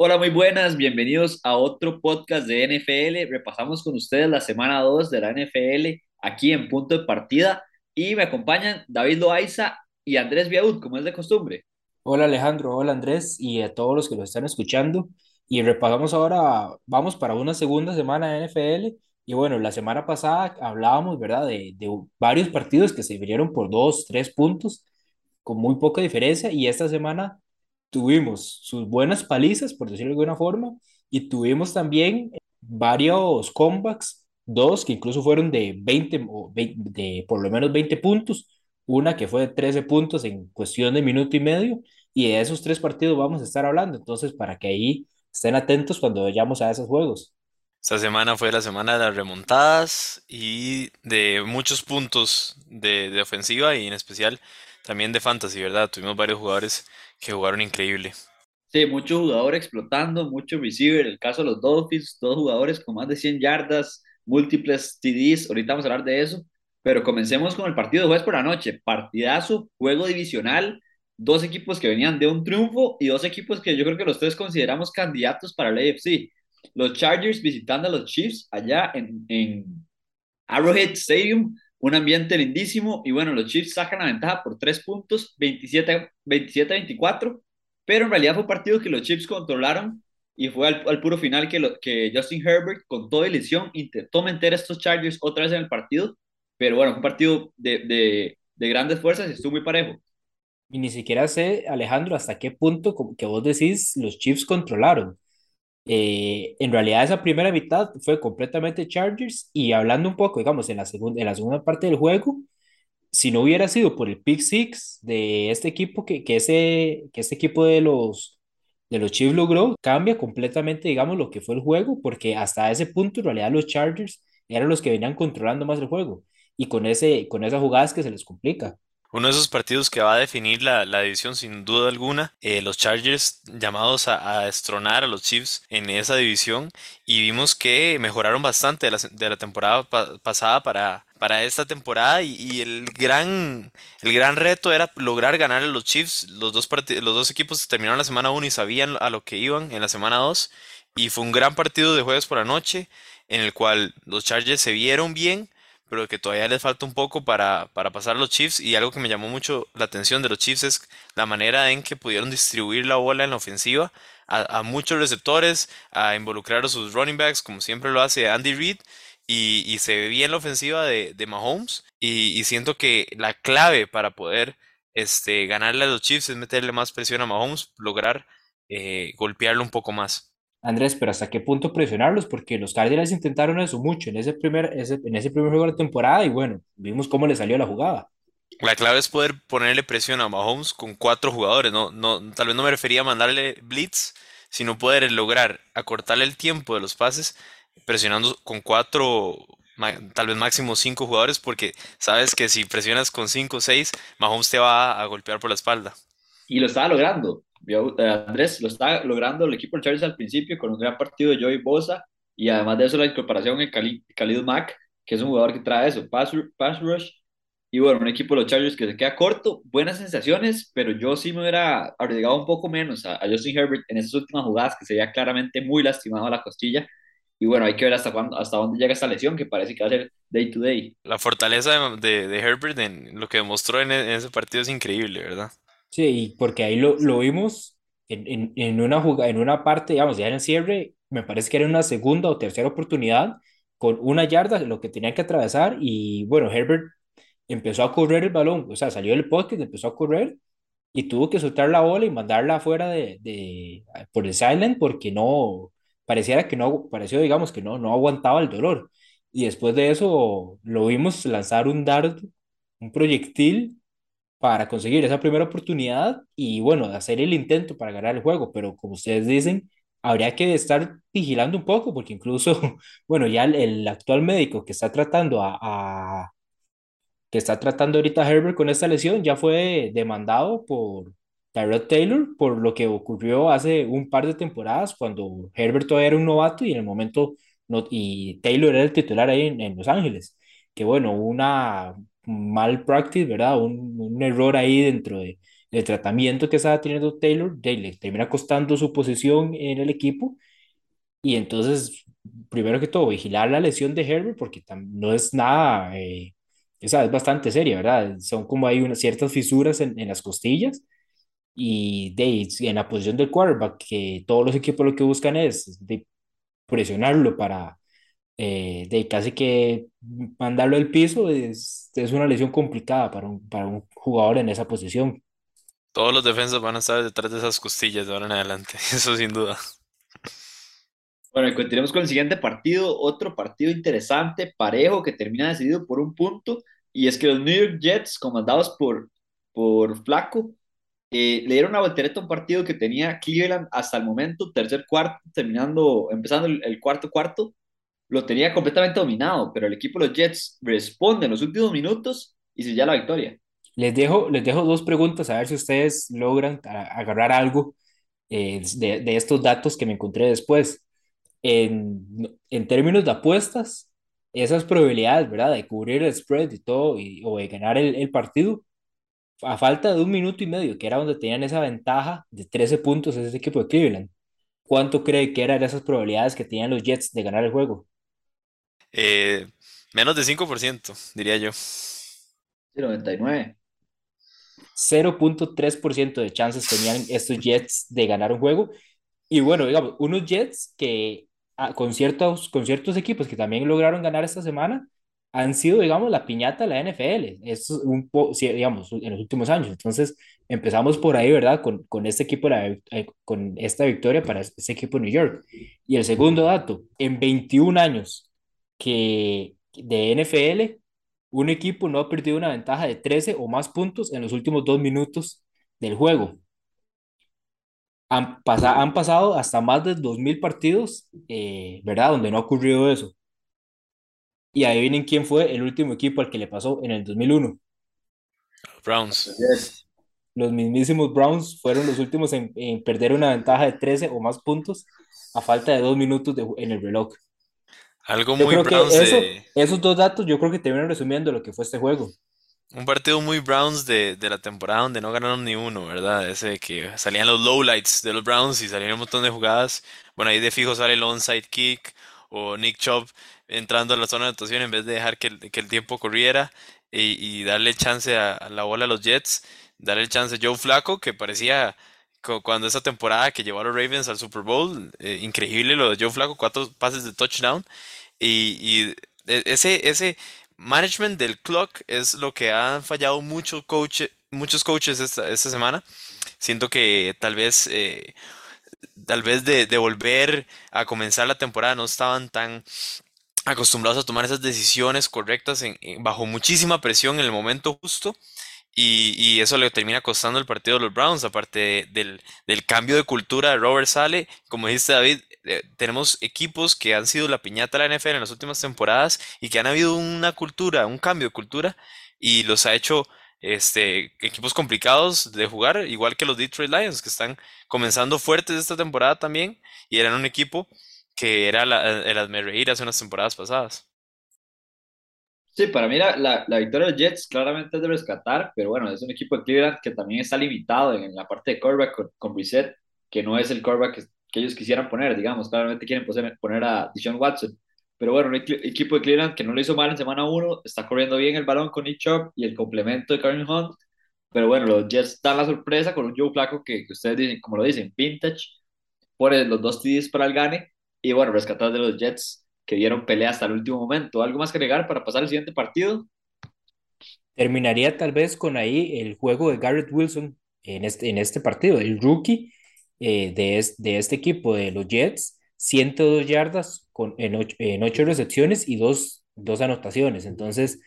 Hola, muy buenas, bienvenidos a otro podcast de NFL. Repasamos con ustedes la semana 2 de la NFL aquí en punto de partida y me acompañan David Loaiza y Andrés Viaud, como es de costumbre. Hola Alejandro, hola Andrés y a todos los que nos están escuchando. Y repasamos ahora, vamos para una segunda semana de NFL. Y bueno, la semana pasada hablábamos, ¿verdad?, de, de varios partidos que se vinieron por dos, tres puntos, con muy poca diferencia. Y esta semana tuvimos sus buenas palizas, por decirlo de alguna forma, y tuvimos también varios comebacks, dos que incluso fueron de 20, o 20 de por lo menos 20 puntos, una que fue de 13 puntos en cuestión de minuto y medio, y de esos tres partidos vamos a estar hablando, entonces para que ahí estén atentos cuando vayamos a esos juegos. Esta semana fue la semana de las remontadas y de muchos puntos de, de ofensiva y en especial también de fantasy, ¿verdad? Tuvimos varios jugadores que jugaron increíble. Sí, mucho jugador explotando, mucho receiver. El caso de los Dolphins, dos jugadores con más de 100 yardas, múltiples TDs. Ahorita vamos a hablar de eso. Pero comencemos con el partido de jueves por la noche. Partidazo, juego divisional. Dos equipos que venían de un triunfo y dos equipos que yo creo que los tres consideramos candidatos para el AFC. Los Chargers visitando a los Chiefs allá en, en Arrowhead Stadium un ambiente lindísimo y bueno, los Chiefs sacan la ventaja por tres puntos, 27-24, pero en realidad fue un partido que los Chiefs controlaron y fue al, puro final que, lo, que Justin Herbert con toda ilusión intentó meter a estos Chargers otra vez en el partido, pero bueno, un partido de, de, de grandes fuerzas y estuvo muy parejo. Y ni siquiera sé, Alejandro, hasta qué punto que vos decís los Chiefs controlaron eh, en realidad esa primera mitad fue completamente Chargers y hablando un poco, digamos, en la, segunda en la segunda parte del juego, si no hubiera sido por el pick six de este equipo, que, que, ese, que este equipo de los, de los Chiefs logró, cambia completamente, digamos, lo que fue el juego, porque hasta ese punto en realidad los Chargers eran los que venían controlando más el juego y con, ese, con esas jugadas que se les complica. Uno de esos partidos que va a definir la, la división sin duda alguna, eh, los Chargers llamados a, a, destronar a los Chiefs en esa división. Y vimos que mejoraron bastante de la, de la temporada pa pasada para, para esta temporada. Y, y, el, gran, el gran reto era lograr ganar a los Chiefs. Los dos, los dos equipos terminaron la semana 1 y sabían a lo que iban en la semana 2 y fue un gran partido de jueves por la noche en el cual los Chargers se vieron bien pero que todavía les falta un poco para, para pasar los Chiefs. Y algo que me llamó mucho la atención de los Chiefs es la manera en que pudieron distribuir la bola en la ofensiva a, a muchos receptores, a involucrar a sus running backs, como siempre lo hace Andy Reid. Y, se ve bien la ofensiva de, Mahomes. Y, y, siento que la clave para poder este, ganarle a los Chiefs es meterle más presión a Mahomes, lograr eh, golpearlo un poco más. Andrés, pero ¿hasta qué punto presionarlos? Porque los Cardinals intentaron eso mucho en ese primer, ese, en ese primer juego de la temporada y bueno, vimos cómo le salió la jugada. La clave es poder ponerle presión a Mahomes con cuatro jugadores. No, no, tal vez no me refería a mandarle blitz, sino poder lograr acortarle el tiempo de los pases presionando con cuatro, tal vez máximo cinco jugadores, porque sabes que si presionas con cinco o seis, Mahomes te va a golpear por la espalda. Y lo estaba logrando. Andrés lo está logrando el equipo de Chargers al principio con un gran partido de Joey Bosa y además de eso la incorporación de Khalid, Mack, que es un jugador que trae eso, pass, pass, rush. Y bueno, un equipo de los Chargers que se queda corto, buenas sensaciones, pero yo sí me hubiera arriesgado un poco menos a, a Justin Herbert en esas últimas jugadas que se veía claramente muy lastimado a la costilla. Y bueno, hay que ver hasta, cuándo, hasta dónde llega esta lesión, que parece que va a ser day to day. La fortaleza de, de, Herbert en lo que demostró en, en ese partido es increíble, ¿verdad? Sí, porque ahí lo, lo vimos en, en, en una jugada, en una parte, digamos, ya en el cierre, me parece que era una segunda o tercera oportunidad con una yarda, lo que tenía que atravesar, y bueno, Herbert empezó a correr el balón, o sea, salió del pocket, empezó a correr y tuvo que soltar la bola y mandarla afuera de, de por el silent porque no, pareciera que no, pareció, digamos, que no, no aguantaba el dolor. Y después de eso lo vimos lanzar un dardo, un proyectil para conseguir esa primera oportunidad y bueno, hacer el intento para ganar el juego, pero como ustedes dicen, habría que estar vigilando un poco porque incluso, bueno, ya el, actual médico que está tratando a, a, que está tratando ahorita a Herbert con esta lesión ya fue demandado por Tyrod Taylor por lo que ocurrió hace un par de temporadas cuando Herbert todavía era un novato y en el momento no, y Taylor era el titular ahí en, en Los Ángeles, que bueno, una mal practice, ¿verdad? Un, un, error ahí dentro de el tratamiento que estaba teniendo Taylor, le termina costando su posición en el equipo. Y entonces, primero que todo, vigilar la lesión de Herbert, porque no es nada, eh, esa es bastante seria, ¿verdad? Son como hay unas ciertas fisuras en, en las costillas. Y de, en la posición del quarterback, que todos los equipos lo que buscan es de presionarlo para eh, de casi que mandarlo al piso, es, es una lesión complicada para un, para un jugador en esa posición. Todos los defensas van a estar detrás de esas costillas de ahora en adelante, eso sin duda. Bueno, continuemos con el siguiente partido, otro partido interesante, parejo, que termina decidido por un punto, y es que los New York Jets, comandados por, por Flaco, eh, le dieron una voltereta a un partido que tenía Cleveland hasta el momento, tercer cuarto, terminando, empezando el, cuarto cuarto, lo tenía completamente dominado, pero el equipo de los Jets responde en los últimos minutos y se ya la victoria. Les dejo, les dejo dos preguntas a ver si ustedes logran agarrar algo eh, de, de, estos datos que me encontré después. En, en, términos de apuestas, esas probabilidades, ¿verdad? De cubrir el spread y todo, y, o de ganar el, el partido, a falta de un minuto y medio, que era donde tenían esa ventaja de 13 puntos ese equipo de Cleveland, ¿cuánto cree que eran esas probabilidades que tenían los Jets de ganar el juego? Eh, menos de 5%, diría yo. 99. 0.3% de chances tenían estos Jets de ganar un juego. Y bueno, digamos, unos Jets que ah, con, ciertos, con ciertos equipos que también lograron ganar esta semana, han sido, digamos, la piñata de la NFL, es un poco, digamos, en los últimos años. Entonces, empezamos por ahí, ¿verdad? Con, con este equipo, eh, con esta victoria para este equipo de New York. Y el segundo dato, en 21 años que de NFL, un equipo no ha perdido una ventaja de 13 o más puntos en los últimos dos minutos del juego. Han, han pasado hasta más de 2.000 partidos, eh, ¿verdad? Donde no ha ocurrido eso. Y adivinen quién fue el último equipo al que le pasó en el 2001. Browns. Los mismísimos Browns fueron los últimos en, perder una ventaja de 13 o más puntos a falta de dos minutos en el reloj. Algo muy Browns Esos dos datos yo creo que te vienen resumiendo lo que fue este juego. Un partido muy Browns de, de, la temporada donde no ganaron ni uno, ¿verdad? Ese que salían los lowlights de los Browns y salían un montón de jugadas. Bueno, ahí de fijo sale el onside kick o Nick Chubb entrando a la zona de anotación en vez de dejar que el, que el tiempo corriera y, darle chance a, la bola a los Jets, darle chance a Joe Flaco, que parecía cuando esa temporada que llevó a los Ravens al Super Bowl, eh, increíble lo de Joe Flaco, cuatro pases de touchdown y, e, ese, ese management del clock es lo que han fallado muchos coaches muchos coaches esta, esta semana. Siento que tal vez eh, tal vez de, de, volver a comenzar la temporada no estaban tan acostumbrados a tomar esas decisiones correctas bajo muchísima presión en el momento justo. Y, y, eso le termina costando el partido de los Browns, aparte del, del cambio de cultura de Robert Sale. Como dijiste David, eh, tenemos equipos que han sido la piñata de la NFL en las últimas temporadas y que han habido una cultura, un cambio de cultura y los ha hecho este, equipos complicados de jugar, igual que los Detroit Lions, que están comenzando fuertes esta temporada también y eran un equipo que era la, el hazme hace unas temporadas pasadas. Sí, para mí la, la, victoria de Jets claramente es de rescatar, pero bueno, es un equipo de Cleveland que también está limitado en, la parte de quarterback con, con Brissett, que no es el quarterback que, que, ellos quisieran poner, digamos, claramente quieren poner, a Deshaun Watson, pero bueno, un equipo de Cleveland que no lo hizo mal en semana 1, está corriendo bien el balón con Nick Chubb y el complemento de Karen Hunt, pero bueno, los Jets dan la sorpresa con un Joe Flaco que, que ustedes dicen, como lo dicen, vintage, pone los dos TDs para el gane, y bueno, rescatar de los Jets que dieron pelea hasta el último momento. ¿Algo más que agregar para pasar al siguiente partido? Terminaría tal vez con ahí el juego de Garrett Wilson en este, en este partido, el rookie eh, de, de este equipo de los Jets, 102 yardas con, en, ocho, en ocho recepciones y dos, dos anotaciones. Entonces,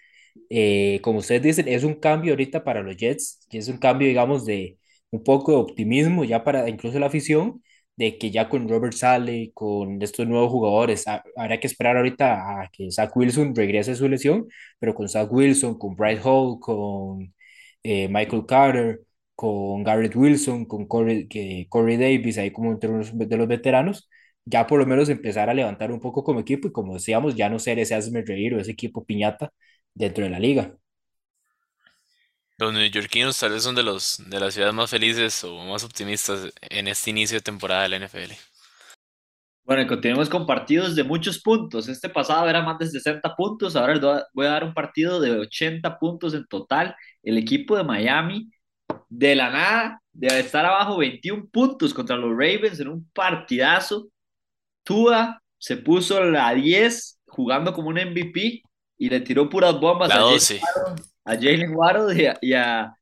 eh, como ustedes dicen, es un cambio ahorita para los Jets, y es un cambio, digamos, de un poco de optimismo ya para incluso la afición de que ya con Robert Sale, con estos nuevos jugadores, habrá que esperar ahorita a que Zach Wilson regrese a su lesión, pero con Zach Wilson, con Bryce Hall, con eh, Michael Carter, con Garrett Wilson, con Corey, que, Corey Davis, ahí como entre los, de los veteranos, ya por lo menos empezar a levantar un poco como equipo y como decíamos, ya no ser ese hazme reír o ese equipo piñata dentro de la liga. Los neoyorquinos tal vez son de los de las ciudades más felices o más optimistas en este inicio de temporada de la NFL. Bueno, y continuemos con partidos de muchos puntos. Este pasado era más de 60 puntos, ahora les voy a dar un partido de 80 puntos en total. El equipo de Miami, de la nada, de estar abajo 21 puntos contra los Ravens en un partidazo. Tua se puso la 10 jugando como un MVP y le tiró puras bombas La a Jalen 12. Waddle, a Jalen Waddle y a, y a,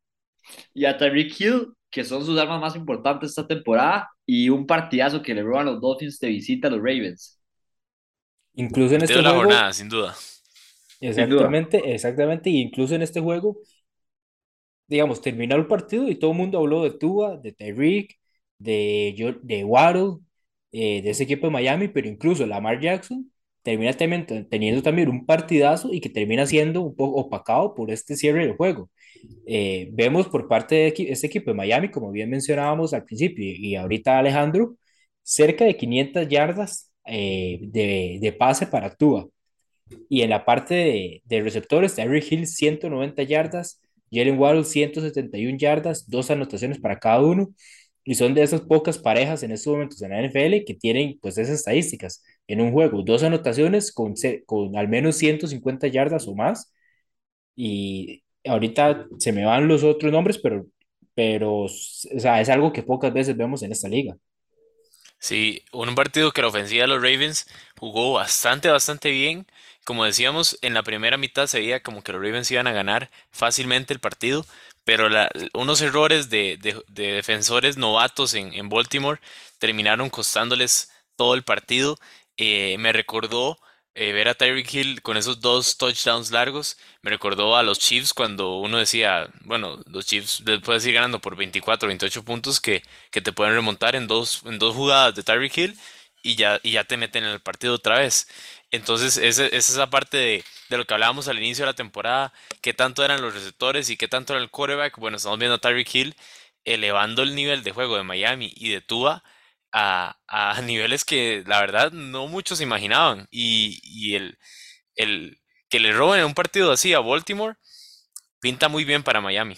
y a Tyreek Hill, que son sus armas más importantes esta temporada, y un partidazo que le roban los Dolphins de visita a los Ravens. Incluso en este de la juego, jornada, sin duda. Sin duda. exactamente, exactamente, y incluso en este juego, digamos, terminó el partido y todo el mundo habló de Tua, de Tyreek, de, de Waddle, eh, de ese equipo de Miami, pero incluso Lamar Jackson termina teniendo también un partidazo y que termina siendo un poco opacado por este cierre del juego. Eh, vemos por parte de este equipo de Miami, como bien mencionábamos al principio y, ahorita Alejandro, cerca de 500 yardas eh, de, de pase para Tua. Y en la parte de, de receptores, Tyreek Hill 190 yardas, Jalen Waddle 171 yardas, dos anotaciones para cada uno. Y son de esas pocas parejas en estos momentos en la NFL que tienen pues esas estadísticas. En un juego, dos anotaciones con, con al menos 150 yardas o más. Y ahorita se me van los otros nombres, pero, pero o sea, es algo que pocas veces vemos en esta liga. Sí, un partido que la ofensiva de los Ravens jugó bastante, bastante bien. Como decíamos, en la primera mitad se veía como que los Ravens iban a ganar fácilmente el partido, pero la- unos errores de, de- de defensores novatos en, en Baltimore terminaron costándoles todo el partido. Eh, me recordó eh, ver a Tyreek Hill con esos dos touchdowns largos. Me recordó a los Chiefs cuando uno decía, bueno, los Chiefs les puedes ir ganando por 24, 28 puntos que, que te pueden remontar en dos, en dos jugadas de Tyreek Hill y ya, y ya te meten en el partido otra vez. Entonces, esa es esa parte de, de lo que hablábamos al inicio de la temporada, qué tanto eran los receptores y qué tanto era el quarterback. Bueno, estamos viendo a Tyreek Hill elevando el nivel de juego de Miami y de Tua a, a niveles que la verdad no muchos imaginaban. Y, y el, el que le roben en un partido así a Baltimore pinta muy bien para Miami.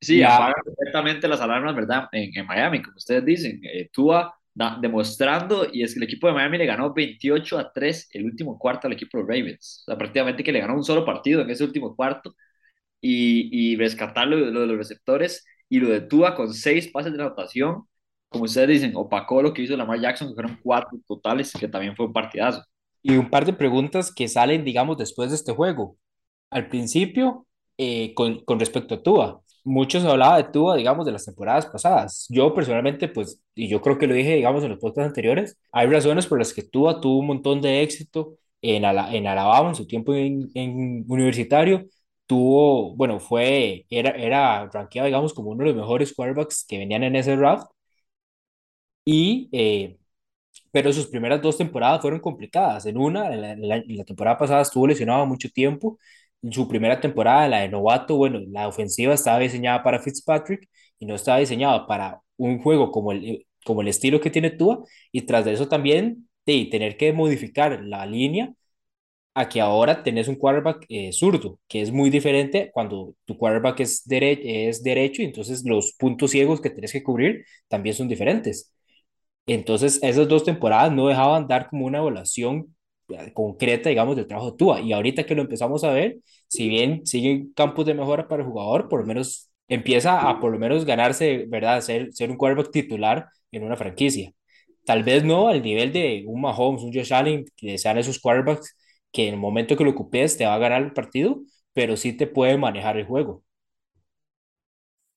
Sí, apagan perfectamente las alarmas, ¿verdad? En, en Miami, como ustedes dicen. Eh, Tua da- demostrando, y es que el equipo de Miami le ganó 28 a 3 el último cuarto al equipo de los Ravens. O sea, prácticamente que le ganó un solo partido en ese último cuarto. Y, y rescatar lo, lo de los receptores y lo de Tua con seis pases de anotación. Como ustedes dicen, opacó lo que hizo Lamar Jackson, que fueron cuatro totales, que también fue un partidazo. y un par de preguntas que salen, digamos, después de este juego. Al principio, eh, con, con respecto a Tua, muchos hablaba de Tua, digamos, de las temporadas pasadas. Yo personalmente, pues, y yo creo que lo dije, digamos, en los podcasts anteriores, hay razones por las que Tua tuvo un montón de éxito en, Ala- en Alabama, en su tiempo en, en universitario. Tuvo, bueno, fue, era, era rankeado, digamos, como uno de los mejores quarterbacks que venían en ese draft. Y eh, pero sus primeras dos temporadas fueron complicadas. En una, en la, temporada pasada estuvo lesionado mucho tiempo. En su primera temporada, la de novato, bueno, la ofensiva estaba diseñada para Fitzpatrick y no estaba diseñada para un juego como el, como el estilo que tiene Tua. Y tras de eso también, de tener que modificar la línea a que ahora tenés un quarterback eh, zurdo, que es muy diferente cuando tu quarterback es, dere es derecho, y entonces los puntos ciegos que tenés que cubrir también son diferentes. Entonces, esas dos temporadas no dejaban dar como una evaluación eh, concreta, digamos, del trabajo de Tua. Y ahorita que lo empezamos a ver, si bien siguen campos de mejora para el jugador, por lo menos empieza a por lo menos ganarse, ¿verdad? Ser, ser un quarterback titular en una franquicia. Tal vez no al nivel de un Mahomes, un Josh Allen, que sean esos quarterbacks que en el momento que lo ocupes te va a ganar el partido, pero sí te puede manejar el juego.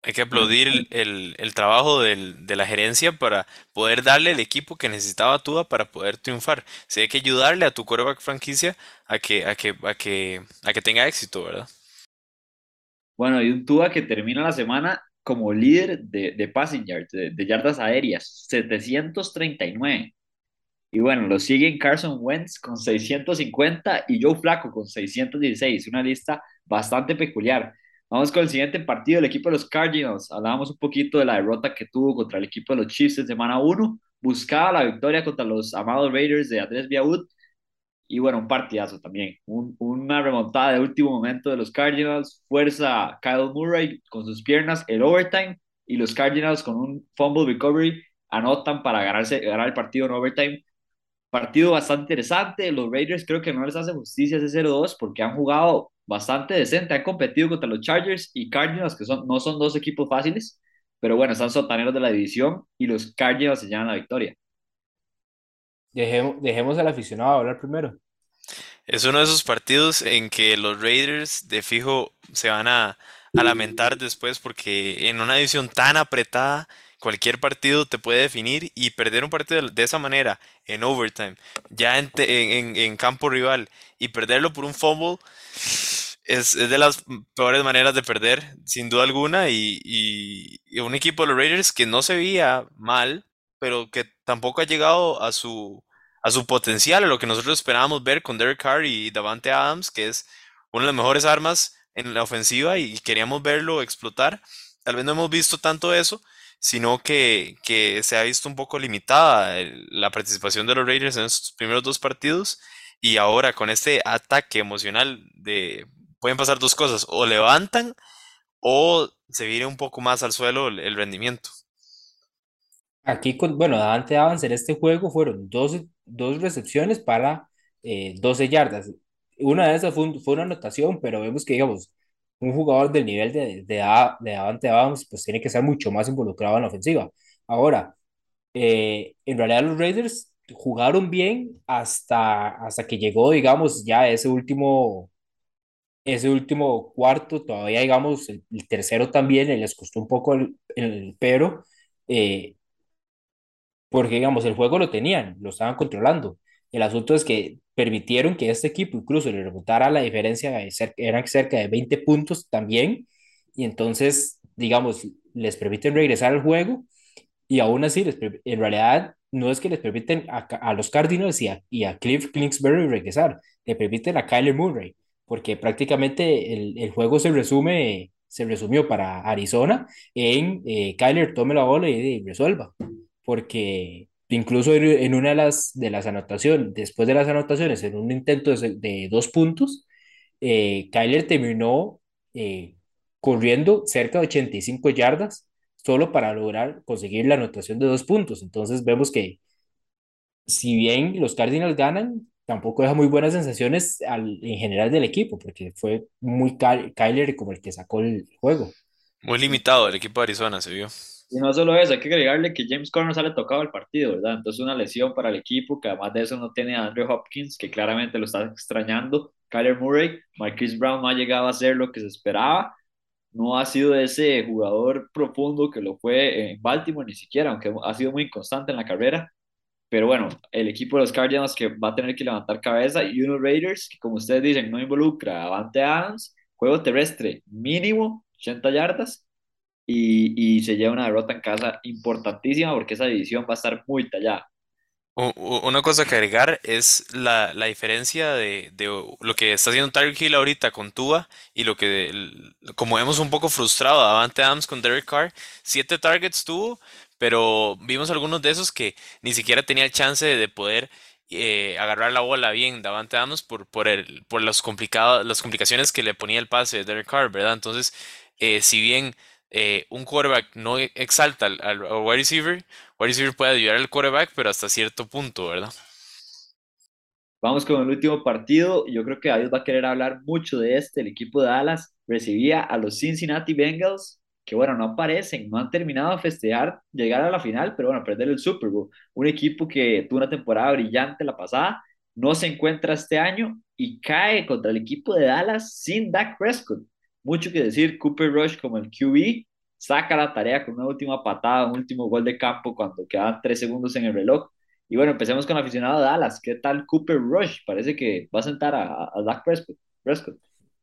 Hay que aplaudir el, el- el trabajo del- de la gerencia para poder darle el equipo que necesitaba Tua para poder triunfar. Sí, hay que ayudarle a tu quarterback franquicia a que, a que, a que, a que tenga éxito, ¿verdad? Bueno, y un Tua que termina la semana como líder de, de passing yards, de, de yardas aéreas, 739. Y bueno, lo siguen Carson Wentz con 650 y Joe Flacco con 616. Una lista bastante peculiar. Vamos con el siguiente partido, el equipo de los Cardinals. Hablábamos un poquito de la derrota que tuvo contra el equipo de los Chiefs en semana 1. Buscaba la victoria contra los amados Raiders de Andrés Biaud Y bueno, un partidazo también. una remontada de último momento de los Cardinals. Fuerza Kyle Murray con sus piernas, el overtime. Y los Cardinals con un fumble recovery anotan para ganarse, ganar el partido en overtime. Partido bastante interesante. Los Raiders creo que no les hace justicia ese 0-2 porque han jugado bastante decente. Han competido contra los Chargers y Cardinals, que son, no son dos equipos fáciles. Pero bueno, están sotaneros de la división y los Cardinals se llevan la victoria. Dejemos, dejemos al aficionado hablar primero. Es uno de esos partidos en que los Raiders de fijo se van a, a lamentar después porque en una división tan apretada cualquier partido te puede definir y perder un partido de esa manera en overtime, ya en, en, campo rival y perderlo por un fumble es, de las peores maneras de perder, sin duda alguna, y, y, un equipo de los Raiders que no se veía mal, pero que tampoco ha llegado a su, a su potencial, a lo que nosotros esperábamos ver con Derek Carr y Davante Adams, que es una de las mejores armas en la ofensiva y queríamos verlo explotar. Tal vez no hemos visto tanto eso, sino que, que se ha visto un poco limitada la participación de los Raiders en estos primeros dos partidos y ahora con este ataque emocional de pueden pasar dos cosas, o levantan o se viene un poco más al suelo el, rendimiento. Aquí, con, bueno, Davante Adams en este juego fueron dos, dos recepciones para 12 eh, yardas. Una de esas fue, fue, una anotación, pero vemos que, digamos, un jugador del nivel de, de, de Davante Adams, pues tiene que ser mucho más involucrado en la ofensiva. Ahora, eh, en realidad los Raiders jugaron bien hasta, hasta que llegó, digamos, ya ese último, ese último cuarto, todavía, digamos, el, tercero también les costó un poco el, el pero, eh, porque, digamos, el juego lo tenían, lo estaban controlando. El asunto es que permitieron que este equipo incluso le remontara la diferencia, de eran cerca de 20 puntos también, y entonces, digamos, les permiten regresar al juego, y aún así, les, en realidad, no es que les permiten a, a los Cardinals y a, y a Cliff Kingsbury regresar, le permiten a Kyler Murray, porque prácticamente el, el juego se resume, se resumió para Arizona en eh, Kyler tome la bola y resuelva, porque Incluso en una de las, anotaciones, después de las anotaciones, en un intento de, dos puntos, eh, Kyler terminó eh, corriendo cerca de 85 yardas solo para lograr conseguir la anotación de dos puntos. Entonces vemos que si bien los Cardinals ganan, tampoco deja muy buenas sensaciones al, en general del equipo, porque fue muy Kyler como el que sacó el juego. Muy limitado el equipo de Arizona, se vio. Y no solo eso, hay que agregarle que James Conner sale tocado el partido, ¿verdad? Entonces una lesión para el equipo, que además de eso no tiene a Andrew Hopkins, que claramente lo está extrañando. Kyler Murray, Marquise Brown no ha llegado a ser lo que se esperaba. No ha sido ese jugador profundo que lo fue en Baltimore ni siquiera, aunque ha sido muy constante en la carrera. Pero bueno, el equipo de los Cardinals que va a tener que levantar cabeza y unos Raiders que, como ustedes dicen, no involucra a Avante Adams, juego terrestre mínimo, 80 yardas, y, se lleva una derrota en casa importantísima porque esa división va a estar muy tallada. Una cosa que agregar es la, la diferencia de, de, lo que está haciendo Tyreek Hill ahorita con Tua y lo que, como vemos un poco frustrado, Davante Adams con Derek Carr, siete targets tuvo, pero vimos algunos de esos que ni siquiera tenía el chance de poder eh, agarrar la bola bien Davante Adams por, por, el, por los complicados, las complicaciones que le ponía el pase de Derek Carr, ¿verdad? Entonces, eh, si bien eh, un quarterback no exalta al, al, wide receiver, wide receiver puede ayudar al quarterback, pero hasta cierto punto, ¿verdad? Vamos con el último partido. Yo creo que Dios va a querer hablar mucho de este. El equipo de Dallas recibía a los Cincinnati Bengals, que bueno, no aparecen, no han terminado de festejar llegar a la final, pero bueno, perder el Super Bowl. Un equipo que tuvo una temporada brillante la pasada, no se encuentra este año y cae contra el equipo de Dallas sin Dak Prescott mucho que decir. Cooper Rush como el QB saca la tarea con una última patada, un último gol de campo cuando quedan tres segundos en el reloj. Y bueno, empecemos con el aficionado de Dallas. ¿Qué tal Cooper Rush? Parece que va a sentar a, a Dak Prescott.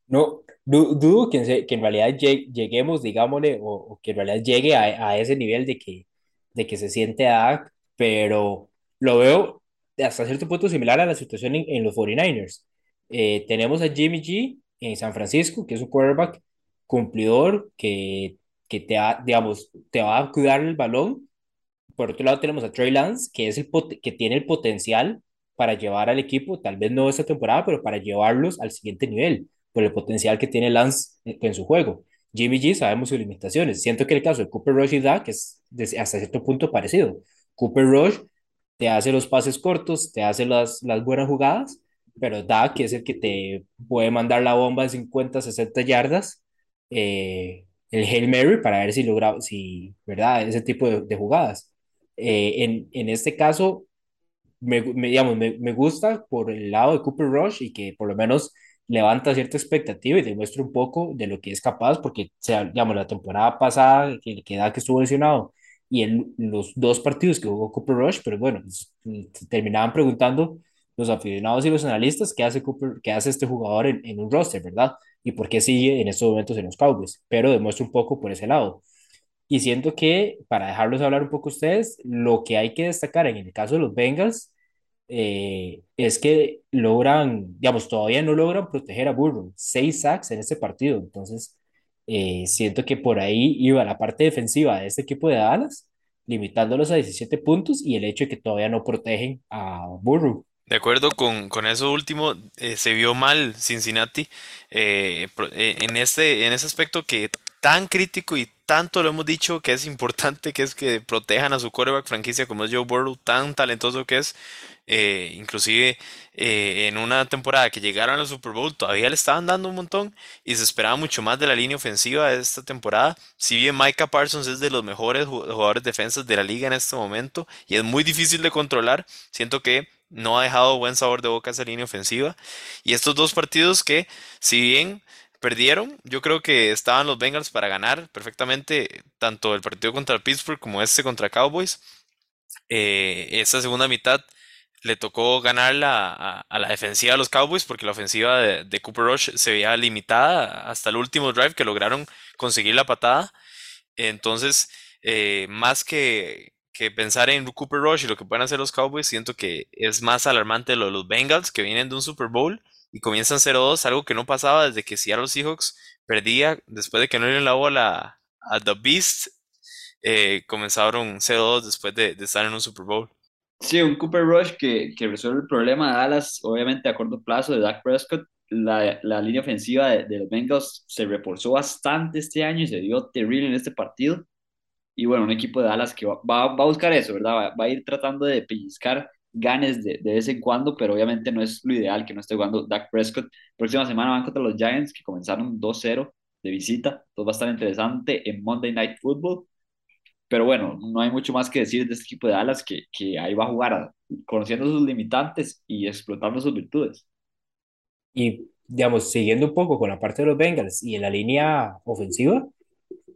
No, dudo que, que, en realidad lleguemos, digámosle, o, que en realidad llegue a, a, ese nivel de que, de que se siente a Dak, pero lo veo hasta cierto punto similar a la situación en, los 49ers. Eh, tenemos a Jimmy G, en San Francisco, que es un quarterback cumplidor, que, que te, digamos, te va a cuidar el balón. Por otro lado tenemos a Trey Lance, que, es el que tiene el potencial para llevar al equipo, tal vez no esta temporada, pero para llevarlos al siguiente nivel, por el potencial que tiene Lance en su juego. Jimmy G sabemos sus limitaciones. Siento que el caso de Cooper Rush y Dak es hasta cierto punto parecido. Cooper Rush te hace los pases cortos, te hace las, las buenas jugadas, pero Dak es el que te puede mandar la bomba de 50, 60 yardas, eh, el Hail Mary para ver si logra, si, ¿verdad? Ese tipo de, jugadas. Eh, en, en este caso, me, digamos, me, me, gusta por el lado de Cooper Rush y que por lo menos levanta cierta expectativa y demuestra un poco de lo que es capaz, porque, sea, digamos, la temporada pasada, que, que que estuvo lesionado, y en los dos partidos que jugó Cooper Rush, pero bueno, terminaban preguntando los aficionados y los analistas qué hace, Cooper, qué hace este jugador en, en un roster, ¿verdad? Y por qué sigue en estos momentos en los Cowboys, pero demuestra un poco por ese lado. Y siento que, para dejarlos hablar un poco ustedes, lo que hay que destacar en el caso de los Bengals eh, es que logran, digamos, todavía no logran proteger a Burrow. Seis sacks en este partido. Entonces, eh, siento que por ahí iba la parte defensiva de este equipo de Dallas, limitándolos a 17 puntos y el hecho de que todavía no protegen a Burrow. De acuerdo con, con eso último, eh, se vio mal Cincinnati en, este, en ese aspecto que tan crítico y tanto lo hemos dicho que es importante que es que protejan a su quarterback franquicia como es Joe Burrow, tan talentoso que es, eh, inclusive eh, en una temporada que llegaron al Super Bowl todavía le estaban dando un montón y se esperaba mucho más de la línea ofensiva de esta temporada. Si bien Micah Parsons es de los mejores jugadores defensas de la liga en este momento y es muy difícil de controlar, siento que no ha dejado buen sabor de boca esa línea ofensiva. Y estos dos partidos que, si bien perdieron. Yo creo que estaban los Bengals para ganar perfectamente tanto el partido contra Pittsburgh como este contra Cowboys. Eh, esa segunda mitad le tocó ganar a, la defensiva de los Cowboys porque la ofensiva de, Cooper Rush se veía limitada hasta el último drive que lograron conseguir la patada. Entonces, eh, más que, que, pensar en Cooper Rush y lo que pueden hacer los Cowboys, siento que es más alarmante lo de los Bengals que vienen de un Super Bowl y comienzan 0-2, algo que no pasaba desde que Seattle Seahawks perdía después de que no dieron la bola a The Beast. Eh, comenzaron 0-2 después de, estar en un Super Bowl. Sí, un Cooper Rush que, que, resuelve el problema de Dallas, obviamente a corto plazo, de Dak Prescott. La, la línea ofensiva de, de, los Bengals se reforzó bastante este año y se dio terrible en este partido. Y bueno, un equipo de Dallas que va, va, a buscar eso, ¿verdad? Va, va, a ir tratando de pellizcar ganes de, de, vez en cuando, pero obviamente no es lo ideal que no esté jugando Dak Prescott. Próxima semana van contra los Giants, que comenzaron 2-0 de visita. Todo va a estar interesante en Monday Night Football. Pero bueno, no hay mucho más que decir de este equipo de Dallas, que, que ahí va a jugar conociendo sus limitantes y explotando sus virtudes. Y, digamos, siguiendo un poco con la parte de los Bengals y en la línea ofensiva,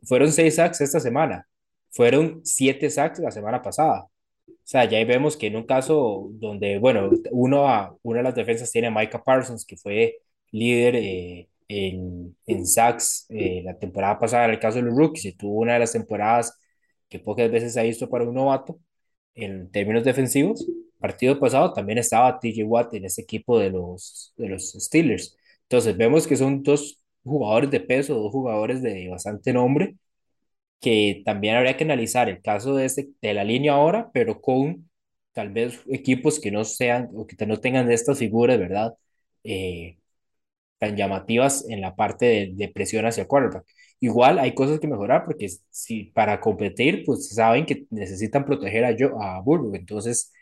fueron seis sacks esta semana. Fueron siete sacks la semana pasada. O sea, ya ahí vemos que en un caso donde, bueno, uno una de las defensas tiene a Micah Parsons, que fue líder eh, en, en sacks eh, la temporada pasada, en el caso de los rookies, y tuvo una de las temporadas que pocas veces ha visto para un novato en términos defensivos. Partido pasado también estaba TJ Watt en ese equipo de los, de los Steelers. Entonces vemos que son dos jugadores de peso, dos jugadores de bastante nombre que también habría que analizar el caso de, este, de la línea ahora, pero con tal vez equipos que no sean o que no tengan estas figuras, ¿verdad? Eh, tan llamativas en la parte de, presión hacia quarterback. Igual hay cosas que mejorar porque si para competir, pues saben que necesitan proteger a, a Burrow, entonces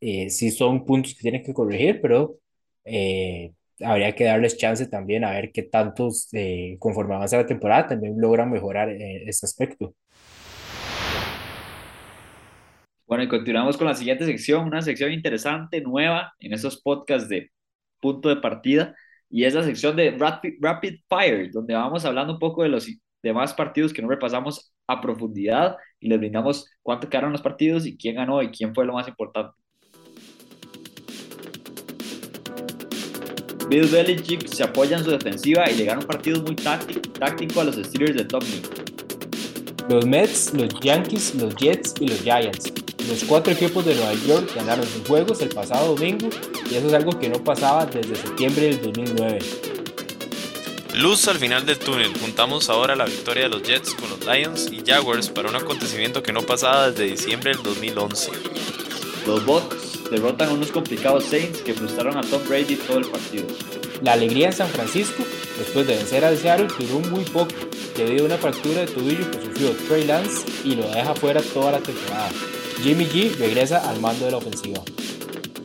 eh, sí son puntos que tienen que corregir, pero eh, habría que darles chance también a ver qué tantos, eh, conforme avanza la temporada, también logran mejorar eh, este aspecto. Bueno, y continuamos con la siguiente sección, una sección interesante, nueva en estos podcasts de punto de partida, y es la sección de Rapid, Rapid Fire, donde vamos hablando un poco de los demás partidos que no repasamos a profundidad y les brindamos cuánto quedaron los partidos y quién ganó y quién fue lo más importante. Bill Belichick se apoya en su defensiva y le gana un partido muy táctico, a los Steelers de Top Los Mets, los Yankees, los Jets y los Giants. Los cuatro equipos de Nueva York ganaron sus juegos el pasado domingo y eso es algo que no pasaba desde septiembre del 2009. Luz al final del túnel. Juntamos ahora la victoria de los Jets con los Lions y Jaguars para un acontecimiento que no pasaba desde diciembre del 2011. Los Bucks derrotan a unos complicados Saints que frustraron a Tom Brady todo el partido. La alegría en San Francisco, después de vencer a Seattle, duró muy poco debido a una fractura de tobillo que sufrió Trey Lance y lo deja fuera toda la temporada. Jimmy G regresa al mando de la ofensiva.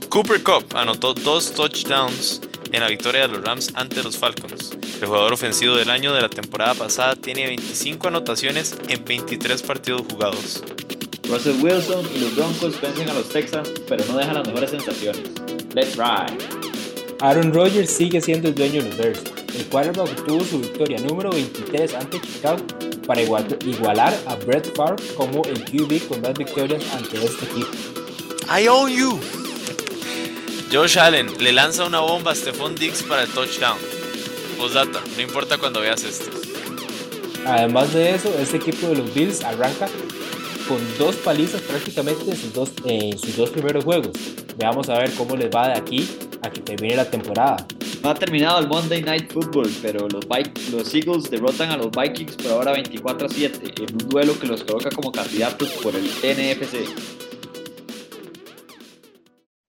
Cooper Cup anotó dos touchdowns en la victoria de los Rams ante los Falcons. El jugador ofensivo del año de la temporada pasada tiene 25 anotaciones en 23 partidos jugados. Russell Wilson y los Broncos vencen a los Texans, pero no dejan las mejores sensaciones. Let's ride. Aaron Rodgers sigue siendo el dueño de los Bears. El quarterback obtuvo su victoria número 23 ante Chicago para igualar a Brett Favre como el QB con más victorias ante este equipo. I own you. Josh Allen le lanza una bomba a Stephon Diggs para el touchdown. Postdata, no importa cuando veas esto. Además de eso, este equipo de los Bills arranca con dos palizas prácticamente en sus dos, sus dos primeros juegos. Veamos a ver cómo les va de aquí a que termine la temporada. No ha terminado el Monday Night Football, pero los, los Eagles derrotan a los Vikings por ahora 24 a 7 en un duelo que los coloca como candidatos por el NFC.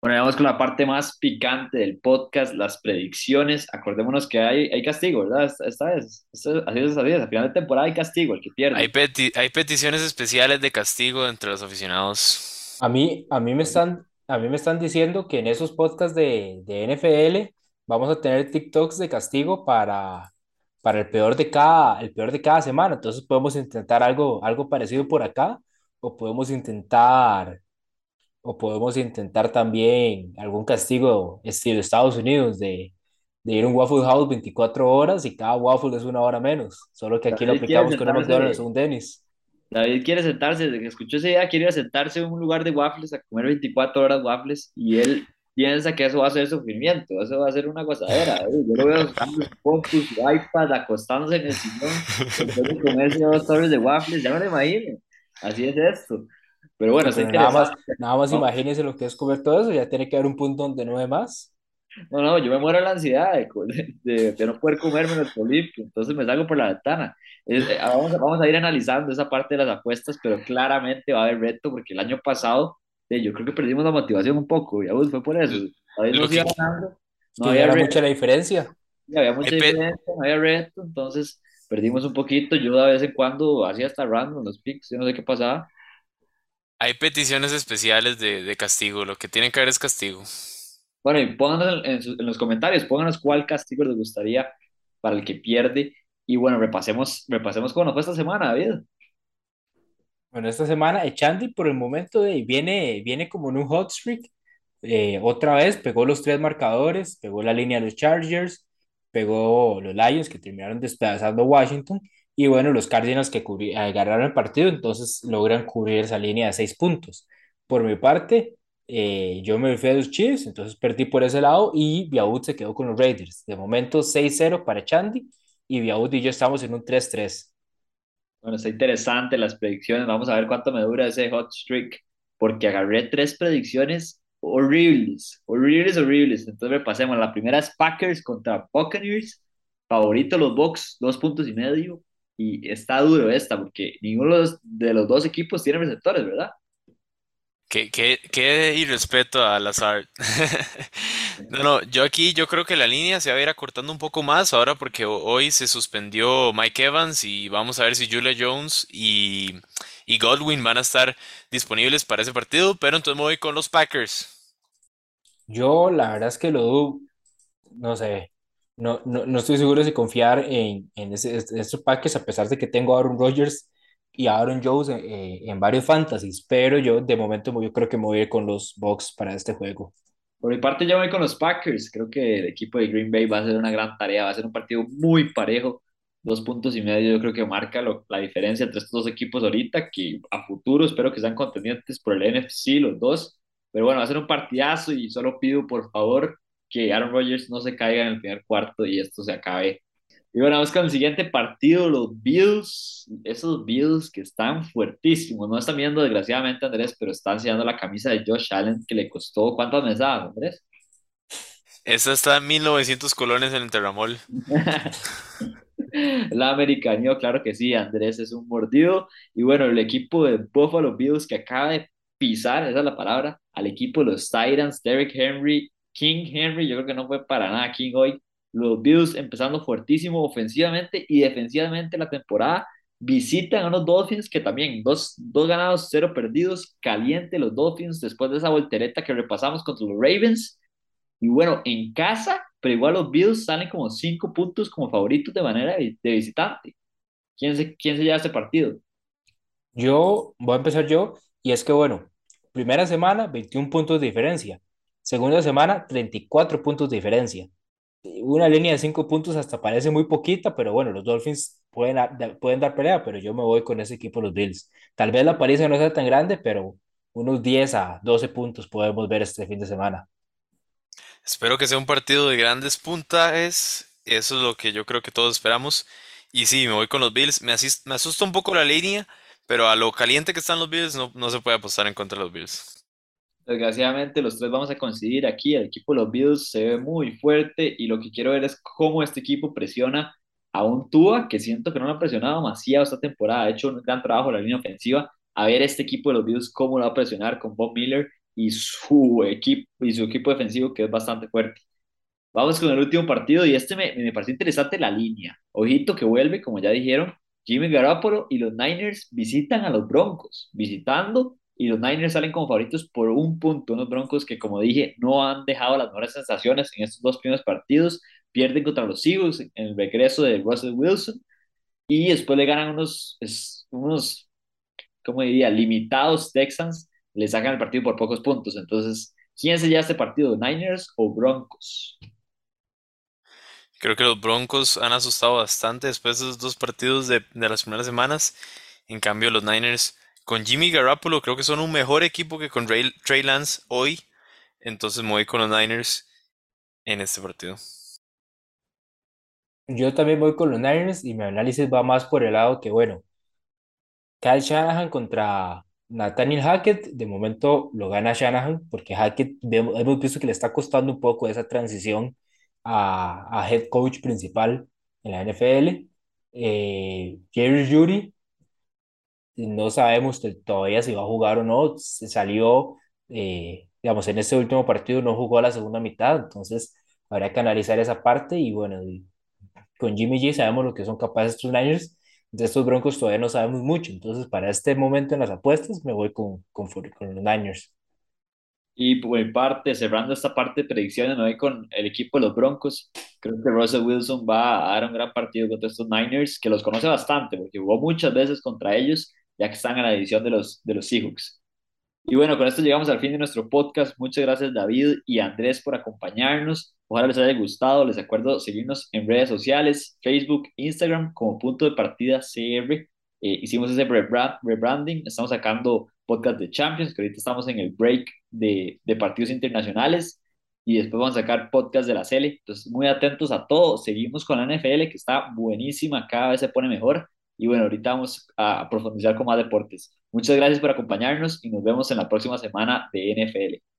Bueno, vamos con la parte más picante del podcast, las predicciones. Acordémonos que hay, hay castigo, ¿verdad? Esta, vez, así es, así es, a final de temporada hay castigo, el que pierde. Hay, hay peticiones especiales de castigo entre los aficionados. A mí, a mí me están, a mí me están diciendo que en esos podcasts de, de NFL vamos a tener TikToks de castigo para, para el peor de cada, el peor de cada semana. Entonces podemos intentar algo, algo parecido por acá o podemos intentar o podemos intentar también algún castigo estilo Estados Unidos de, de ir a un Waffle House 24 horas y cada waffle es una hora menos. Solo que aquí lo aplicamos con McDonald's o un Dennis. David quiere sentarse, desde que escuchó esa idea, quiere ir a sentarse en un lugar de waffles a comer 24 horas waffles y él piensa que eso va a ser sufrimiento, eso va a ser una gozadera. Yo lo veo con su iPad acostándose en el sillón, después de comerse dos torres de waffles, ya me lo imagino. Así es esto. Pero bueno, nada más, nada más imagínense lo que es comer todo eso, ya tiene que haber un punto donde no hay más. No, no, yo me muero de la ansiedad de, de, no poder comerme el político, entonces me salgo por la ventana. Eh, vamos, vamos a ir analizando esa parte de las apuestas, pero claramente va a haber reto porque el año pasado yo creo que perdimos la motivación un poco, ya fue por eso. no había mucha la diferencia. había mucha diferencia, no había reto, entonces perdimos un poquito. Yo de vez en cuando hacía hasta random los picks, yo no sé qué pasaba. Hay peticiones especiales de, de castigo, lo que tienen que haber es castigo. Bueno, y pónganos en, en, los comentarios, pónganos cuál castigo les gustaría para el que pierde. Y bueno, repasemos, repasemos cómo nos fue esta semana, David. Bueno, esta semana Echanti por el momento de, viene, viene como en un hot streak. Eh, otra vez pegó los tres marcadores, pegó la línea de los Chargers, pegó los Lions que terminaron despedazando Washington y bueno, los Cardinals que agarraron el partido, entonces logran cubrir esa línea de seis puntos. Por mi parte, eh, yo me fui a los Chiefs, entonces perdí por ese lado y Biaud se quedó con los Raiders. De momento 6-0 para Chandy y Biaud y yo estamos en un 3-3. Bueno, está interesante las predicciones. Vamos a ver cuánto me dura ese hot streak, porque agarré tres predicciones horribles, horribles, horribles. Entonces repasemos. La primera es Packers contra Buccaneers. Favorito los Bucks, dos puntos y medio. Y está duro esta, porque ninguno de los dos equipos tiene receptores, ¿verdad? Qué, qué, qué irrespeto a Lazard. no, no, yo aquí yo creo que la línea se va a ir acortando un poco más ahora porque hoy se suspendió Mike Evans y vamos a ver si Julia Jones y, y Godwin van a estar disponibles para ese partido, pero entonces me voy con los Packers. Yo la verdad es que lo dudo, no sé, no, no, no estoy seguro de confiar en, en, ese, estos Packers a pesar de que tengo a Aaron Rodgers y Aaron Jones eh, en varios fantasies, pero yo de momento yo creo que me voy a con los Bucks para este juego. Por mi parte yo voy con los Packers, creo que el equipo de Green Bay va a hacer una gran tarea, va a ser un partido muy parejo, dos puntos y medio. Yo creo que marca la diferencia entre estos dos equipos ahorita, que a futuro espero que sean contendientes por el NFC los dos, pero bueno, va a ser un partidazo y solo pido por favor que Aaron Rodgers no se caiga en el primer cuarto y esto se acabe y bueno, vamos con el siguiente partido, los Bills, esos Bills que están fuertísimos, no están viendo desgraciadamente Andrés, pero están enseñando la camisa de Josh Allen que le costó, ¿cuántas mesadas, Andrés? Esa está en 1900 colones en el Terramol. la americanó, claro que sí, Andrés es un mordido. Y bueno, el equipo de Buffalo Bills que acaba de pisar, esa es la palabra, al equipo de los Titans, Derek Henry, King Henry, yo creo que no fue para nada King hoy. Los Bills empezando fuertísimo ofensivamente y defensivamente la temporada. Visitan a unos Dolphins que también, dos, dos ganados, cero perdidos, caliente los Dolphins después de esa voltereta que repasamos contra los Ravens. Y bueno, en casa, pero igual los Bills salen como cinco puntos como favoritos de manera de, visitante. ¿Quién se, ¿Quién se lleva este partido? Yo voy a empezar yo, y es que bueno, primera semana, 21 puntos de diferencia. Segunda semana, 34 puntos de diferencia. Una línea de 5 puntos hasta parece muy poquita, pero bueno, los Dolphins pueden, pueden dar pelea, pero yo me voy con ese equipo, los Bills. Tal vez la paliza no sea tan grande, pero unos 10 a 12 puntos podemos ver este fin de semana. Espero que sea un partido de grandes puntajes. Eso es lo que yo creo que todos esperamos. Y sí, me voy con los Bills. Me, me asusta un poco la línea, pero a lo caliente que están los Bills no, no se puede apostar en contra de los Bills. Desgraciadamente los tres vamos a coincidir aquí. El equipo de los Bills se ve muy fuerte y lo que quiero ver es cómo este equipo presiona a un Tua que siento que no lo ha presionado demasiado esta temporada. Ha hecho un gran trabajo en la línea ofensiva. A ver este equipo de los Bills cómo lo va a presionar con Bob Miller y su equipo, y su equipo defensivo que es bastante fuerte. Vamos con el último partido y este me, me pareció interesante la línea. Ojito que vuelve, como ya dijeron, Jimmy Garoppolo y los Niners visitan a los Broncos, visitando y los Niners salen como favoritos por un punto. Unos Broncos que, como dije, no han dejado las mejores sensaciones en estos dos primeros partidos. Pierden contra los Eagles en el regreso de Russell Wilson y después le ganan unos, unos ¿cómo diría?, limitados Texans le sacan el partido por pocos puntos. Entonces, ¿quién se lleva este partido? ¿Niners o Broncos? Creo que los Broncos han asustado bastante después de esos dos partidos de, las primeras semanas. En cambio, los Niners con Jimmy Garoppolo creo que son un mejor equipo que con Trey Lance hoy. Entonces me voy con los Niners en este partido. Yo también voy con los Niners y mi análisis va más por el lado que, bueno, Kyle Shanahan contra Nathaniel Hackett, de momento lo gana Shanahan, porque Hackett hemos visto que le está costando un poco esa transición a, head coach principal en la NFL. Eh, Jerry Judy, no sabemos todavía si va a jugar o no, se salió, eh, digamos, en este último partido no jugó a la segunda mitad, entonces habrá que analizar esa parte y bueno, con Jimmy G sabemos lo que son capaces estos Niners de estos Broncos todavía no sabemos mucho. Entonces, para este momento en las apuestas, me voy con, con, con los Niners. Y por mi parte, cerrando esta parte de predicciones, me voy con el equipo de los Broncos. Creo que Russell Wilson va a dar un gran partido contra estos Niners, que los conoce bastante, porque jugó muchas veces contra ellos, ya que están en la división de los, de los Seahawks. Y bueno, con esto llegamos al fin de nuestro podcast. Muchas gracias David y Andrés por acompañarnos. Ojalá les haya gustado. Les acuerdo seguirnos en redes sociales, Facebook, Instagram como punto de partida CR. Eh, hicimos ese rebranding. Estamos sacando podcast de Champions, que ahorita estamos en el break de, de partidos internacionales. Y después vamos a sacar podcast de la CL. Entonces, muy atentos a todo. Seguimos con la NFL, que está buenísima. Cada vez se pone mejor. Y bueno, ahorita vamos a profundizar con más deportes. Muchas gracias por acompañarnos y nos vemos en la próxima semana de NFL.